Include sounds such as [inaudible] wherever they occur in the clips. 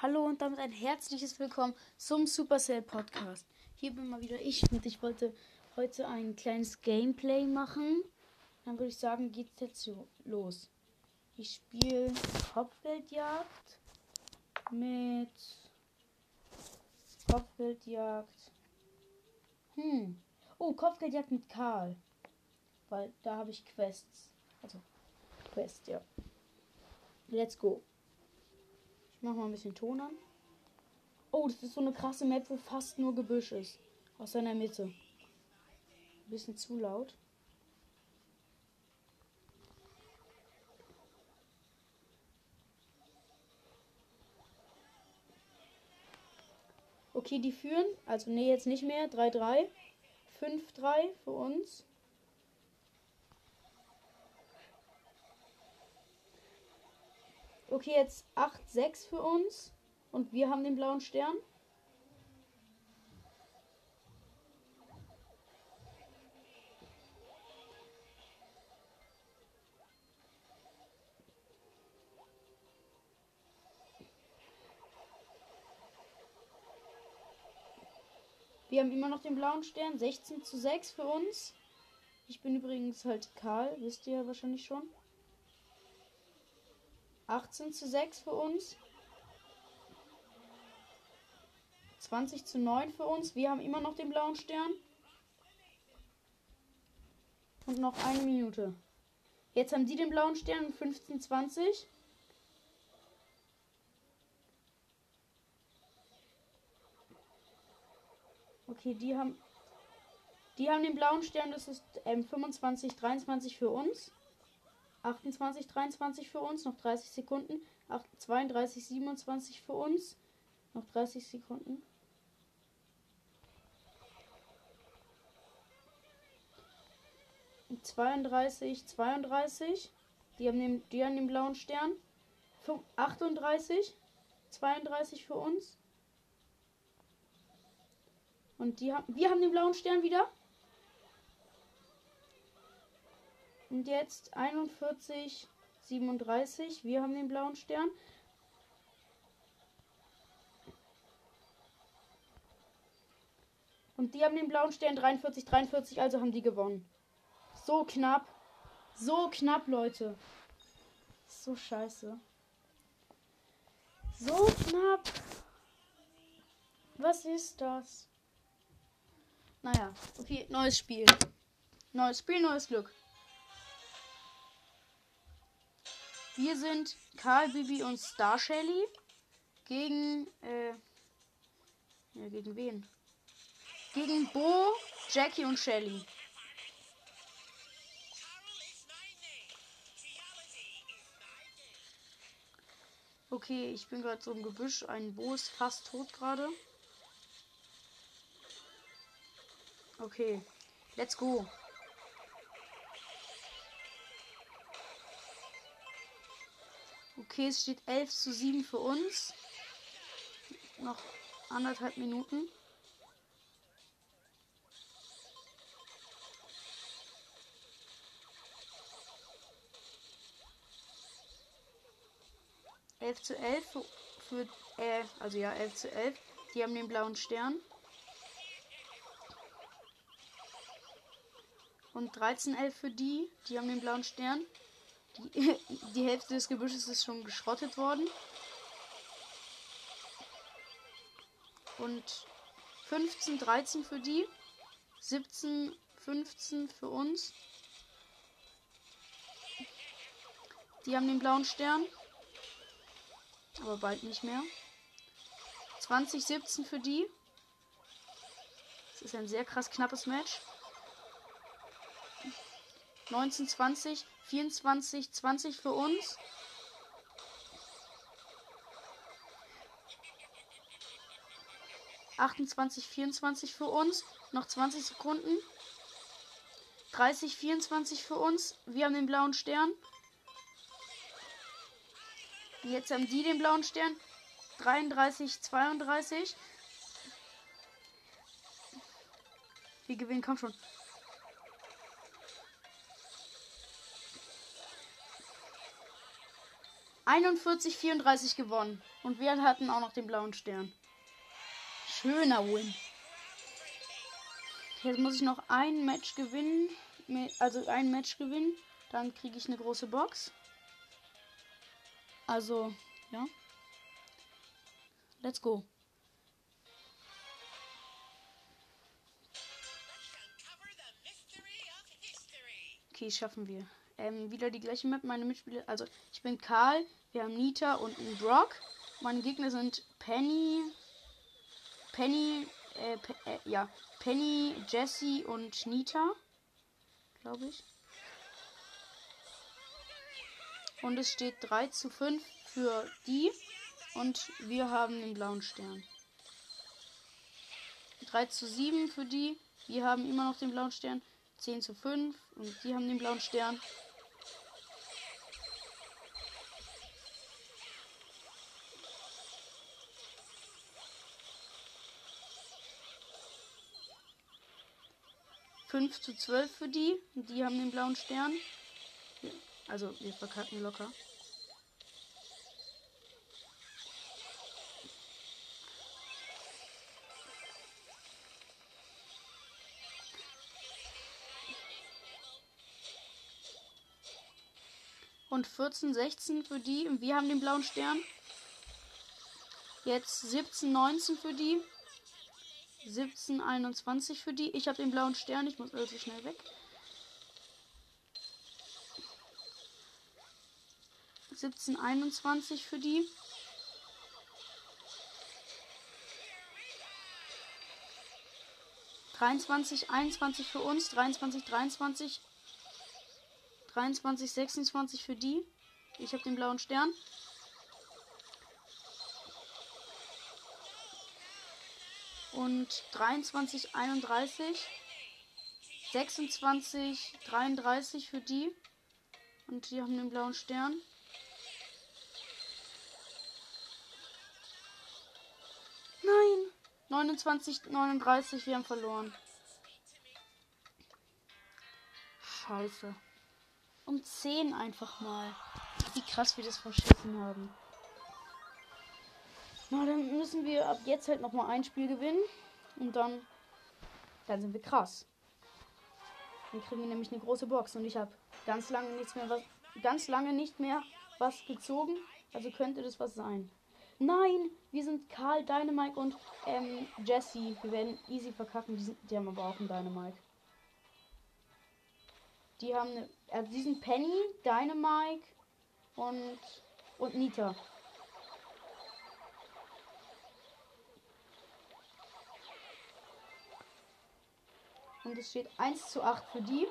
Hallo und damit ein herzliches Willkommen zum Supercell Podcast. Hier bin mal wieder ich und ich wollte heute ein kleines Gameplay machen. Dann würde ich sagen, geht's jetzt los. Ich spiele Kopfgeldjagd mit Kopfgeldjagd. Hm. Oh, Kopfgeldjagd mit Karl. Weil da habe ich Quests. Also Quest, ja. Let's go. Ich mach mal ein bisschen Ton an. Oh, das ist so eine krasse Map, wo fast nur Gebüsch ist. Aus seiner Mitte. Ein bisschen zu laut. Okay, die führen. Also, nee, jetzt nicht mehr. 3-3. 5-3 für uns. Okay, jetzt 8-6 für uns. Und wir haben den blauen Stern. Wir haben immer noch den blauen Stern. 16 zu 6 für uns. Ich bin übrigens halt Karl, wisst ihr ja wahrscheinlich schon. 18 zu 6 für uns. 20 zu 9 für uns. Wir haben immer noch den blauen Stern. Und noch eine Minute. Jetzt haben die den blauen Stern 15 20. Okay, die haben die haben den blauen Stern, das ist ähm, 25 23 für uns. 28, 23 für uns, noch 30 Sekunden. 32, 27 für uns, noch 30 Sekunden. Und 32, 32. Die haben den, die haben den blauen Stern. 38, 32 für uns. Und die haben, wir haben den blauen Stern wieder. Und jetzt 41, 37. Wir haben den blauen Stern. Und die haben den blauen Stern 43, 43, also haben die gewonnen. So knapp. So knapp, Leute. So scheiße. So knapp. Was ist das? Naja, okay, neues Spiel. Neues Spiel, neues Glück. Wir sind Karl, Bibi und Star Shelly gegen, äh, ja, gegen wen? Gegen Bo, Jackie und Shelly. Okay, ich bin gerade so im Gebüsch. Ein Bo ist fast tot gerade. Okay, let's go. Okay, es steht 11 zu 7 für uns. Noch anderthalb Minuten. Elf zu elf für, für äh, also ja, 11 zu 11. Die haben den blauen Stern. Und 13 11 für die. Die haben den blauen Stern. Die, [laughs] die Hälfte des Gebüsches ist schon geschrottet worden. Und 15, 13 für die. 17, 15 für uns. Die haben den blauen Stern. Aber bald nicht mehr. 20, 17 für die. Das ist ein sehr krass knappes Match. 19, 20 24, 20 für uns. Achtundzwanzig, vierundzwanzig für uns. Noch 20 Sekunden. 30, 24 für uns. Wir haben den blauen Stern. Jetzt haben die den blauen Stern. 33, 32. Wir gewinnen, komm schon. 41, 34 gewonnen. Und wir hatten auch noch den blauen Stern. Schöner Win. Jetzt muss ich noch ein Match gewinnen. Also ein Match gewinnen. Dann kriege ich eine große Box. Also, ja. Let's go. Okay, schaffen wir. Ähm, wieder die gleiche Map. Meine Mitspieler, also ich bin Karl, wir haben Nita und einen Brock. Meine Gegner sind Penny, Penny, äh, äh, ja, Penny, Jesse und Nita, glaube ich. Und es steht 3 zu 5 für die. Und wir haben den blauen Stern. 3 zu 7 für die. Wir haben immer noch den blauen Stern. 10 zu 5. Und die haben den blauen Stern. Fünf zu zwölf für die. Und die haben den blauen Stern. Also wir verkacken locker. 14, 16 für die. Und wir haben den blauen Stern. Jetzt 17, 19 für die. 17, 21 für die. Ich habe den blauen Stern. Ich muss also schnell weg. 17, 21 für die. Dreiundzwanzig, einundzwanzig für uns, dreiundzwanzig, dreiundzwanzig, 23, 26 für die. Ich habe den blauen Stern. Und 23, 31. 26, 33 für die. Und die haben den blauen Stern. Nein! 29, 39, wir haben verloren. Scheiße um 10 einfach mal. Wie krass wir das verschissen haben. Na, dann müssen wir ab jetzt halt noch mal ein Spiel gewinnen. Und dann, dann sind wir krass. Dann kriegen wir nämlich eine große Box. Und ich habe ganz lange nichts mehr was, ganz lange nicht mehr was gezogen. Also könnte das was sein. Nein, wir sind Karl, Dynamite und ähm, Jesse. Wir werden easy verkacken. Die, sind, die haben aber auch einen Dynamite. Die haben eine, also die sind Penny, Dynamite und, und Nita. Und es steht 1 zu 8 für die.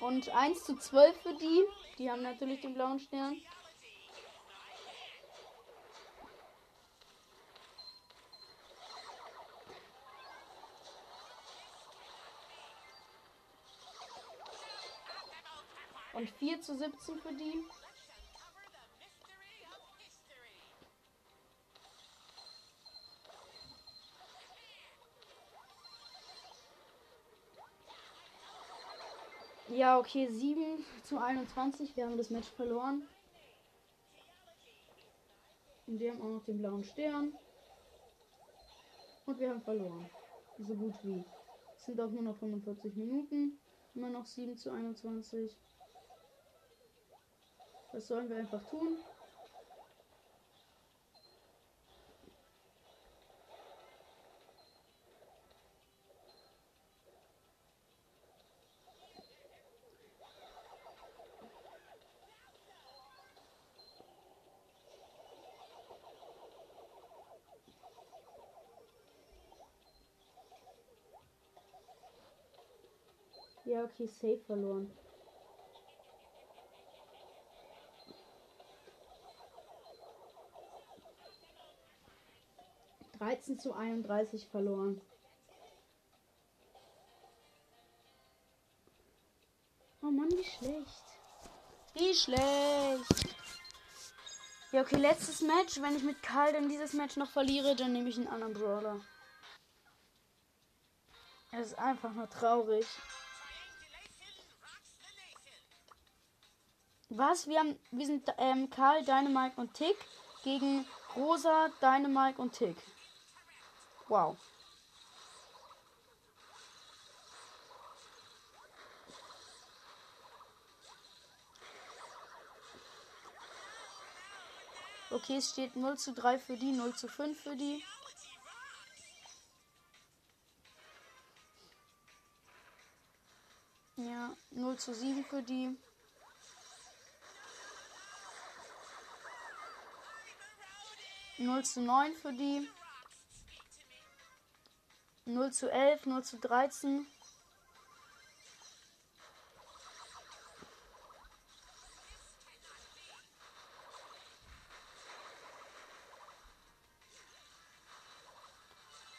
Und 1 zu 12 für die. Die haben natürlich den blauen Stern. Und 4 zu 17 für die. Ja, okay, 7 zu 21. Wir haben das Match verloren. Und wir haben auch noch den blauen Stern. Und wir haben verloren. So gut wie. Es sind auch nur noch 45 Minuten. Immer noch 7 zu 21. Was sollen wir einfach tun? Ja, okay, safe verloren. 13 zu 31 verloren. Oh Mann, wie schlecht. Wie schlecht. Ja, okay, letztes Match. Wenn ich mit Karl dann dieses Match noch verliere, dann nehme ich einen anderen Brawler. Es ist einfach nur traurig. Was? Wir, haben, wir sind ähm, Karl, Dynamite und Tick gegen Rosa, Dynamite und Tick. Wow. Okay, es steht 0 zu 3 für die, 0 zu 5 für die. Ja, 0 zu 7 für die. Null zu neun für die. Null zu elf, null zu dreizehn.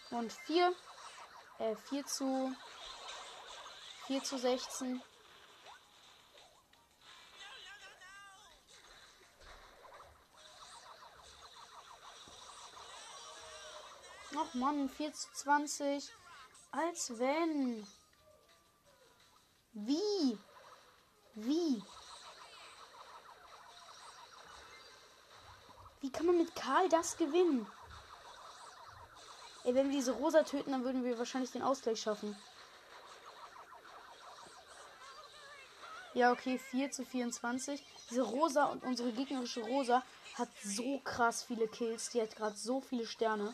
Und vier. Äh, vier zu 4 zu 16. Ach Mann, 4 zu 20. Als wenn. Wie? Wie? Wie kann man mit Karl das gewinnen? Ey, wenn wir diese Rosa töten, dann würden wir wahrscheinlich den Ausgleich schaffen. Ja, okay, 4 zu 24. Diese Rosa und unsere gegnerische Rosa hat so krass viele Kills. Die hat gerade so viele Sterne.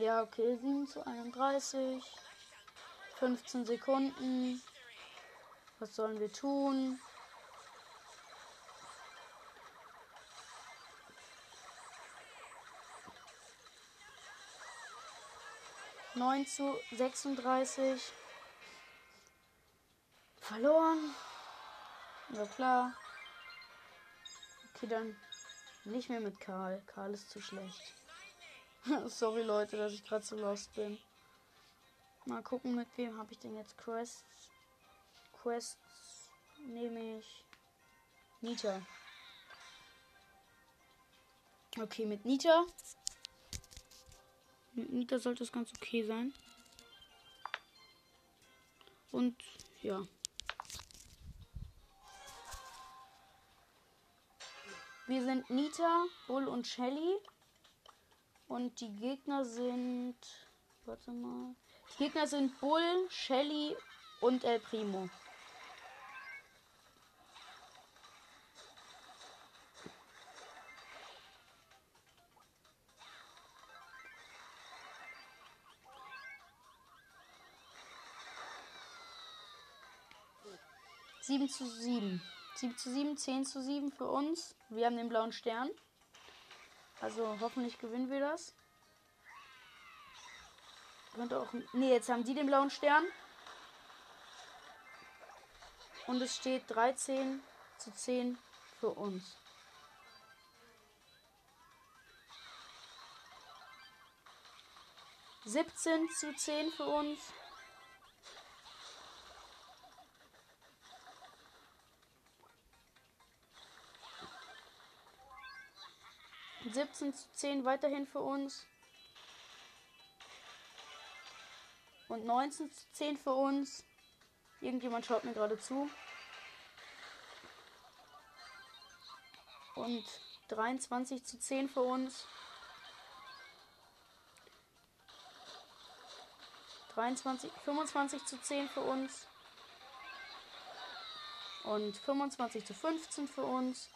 Ja, okay, 7 zu 31. 15 Sekunden. Was sollen wir tun? 9 zu 36. Verloren. Ja klar. Okay, dann nicht mehr mit Karl. Karl ist zu schlecht. [laughs] Sorry Leute, dass ich gerade so lost bin. Mal gucken, mit wem habe ich denn jetzt Quests. Quests nehme ich Nita. Okay, mit Nita mit Nita sollte es ganz okay sein. Und ja. Wir sind Nita, Bull und Shelly. Und die Gegner sind. Warte mal. Die Gegner sind Bull, Shelly und El Primo. 7 zu 7. 7 zu 7, 10 zu 7 für uns. Wir haben den blauen Stern. Also hoffentlich gewinnen wir das. Könnte auch. Ne, jetzt haben die den blauen Stern. Und es steht 13 zu 10 für uns. Siebzehn zu zehn für uns. 17 zu 10 weiterhin für uns. Und 19 zu 10 für uns. Irgendjemand schaut mir gerade zu. Und 23 zu 10 für uns. 23, 25 zu 10 für uns. Und 25 zu 15 für uns.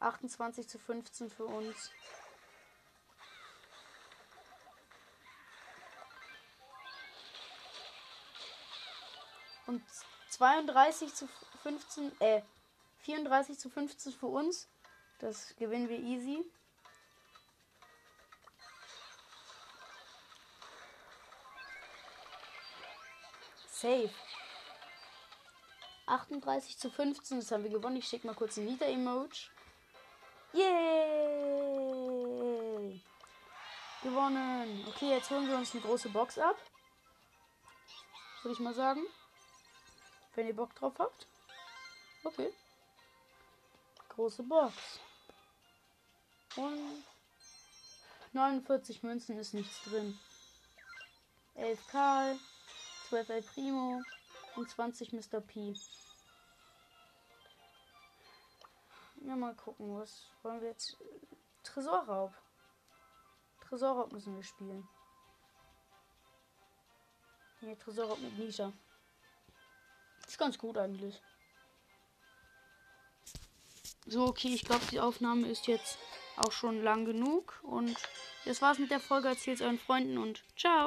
28 zu 15 für uns. Und 32 zu 15, äh, 34 zu 15 für uns. Das gewinnen wir easy. Safe. 38 zu 15, das haben wir gewonnen. Ich schicke mal kurz ein Nita-Emoji. Yay! Gewonnen. Okay, jetzt holen wir uns eine große Box ab. Würde ich mal sagen. Wenn ihr Bock drauf habt. Okay. Große Box. Und 49 Münzen ist nichts drin. 11 Karl, 12 El Primo und 20 Mr. P. Ja, mal gucken, was wollen wir jetzt? Tresorraub. Tresorraub müssen wir spielen. Nee, Tresorraub mit Nisha. Ist ganz gut eigentlich. So, okay, ich glaube, die Aufnahme ist jetzt auch schon lang genug. Und das war's mit der Folge. Erzählt euren Freunden und ciao.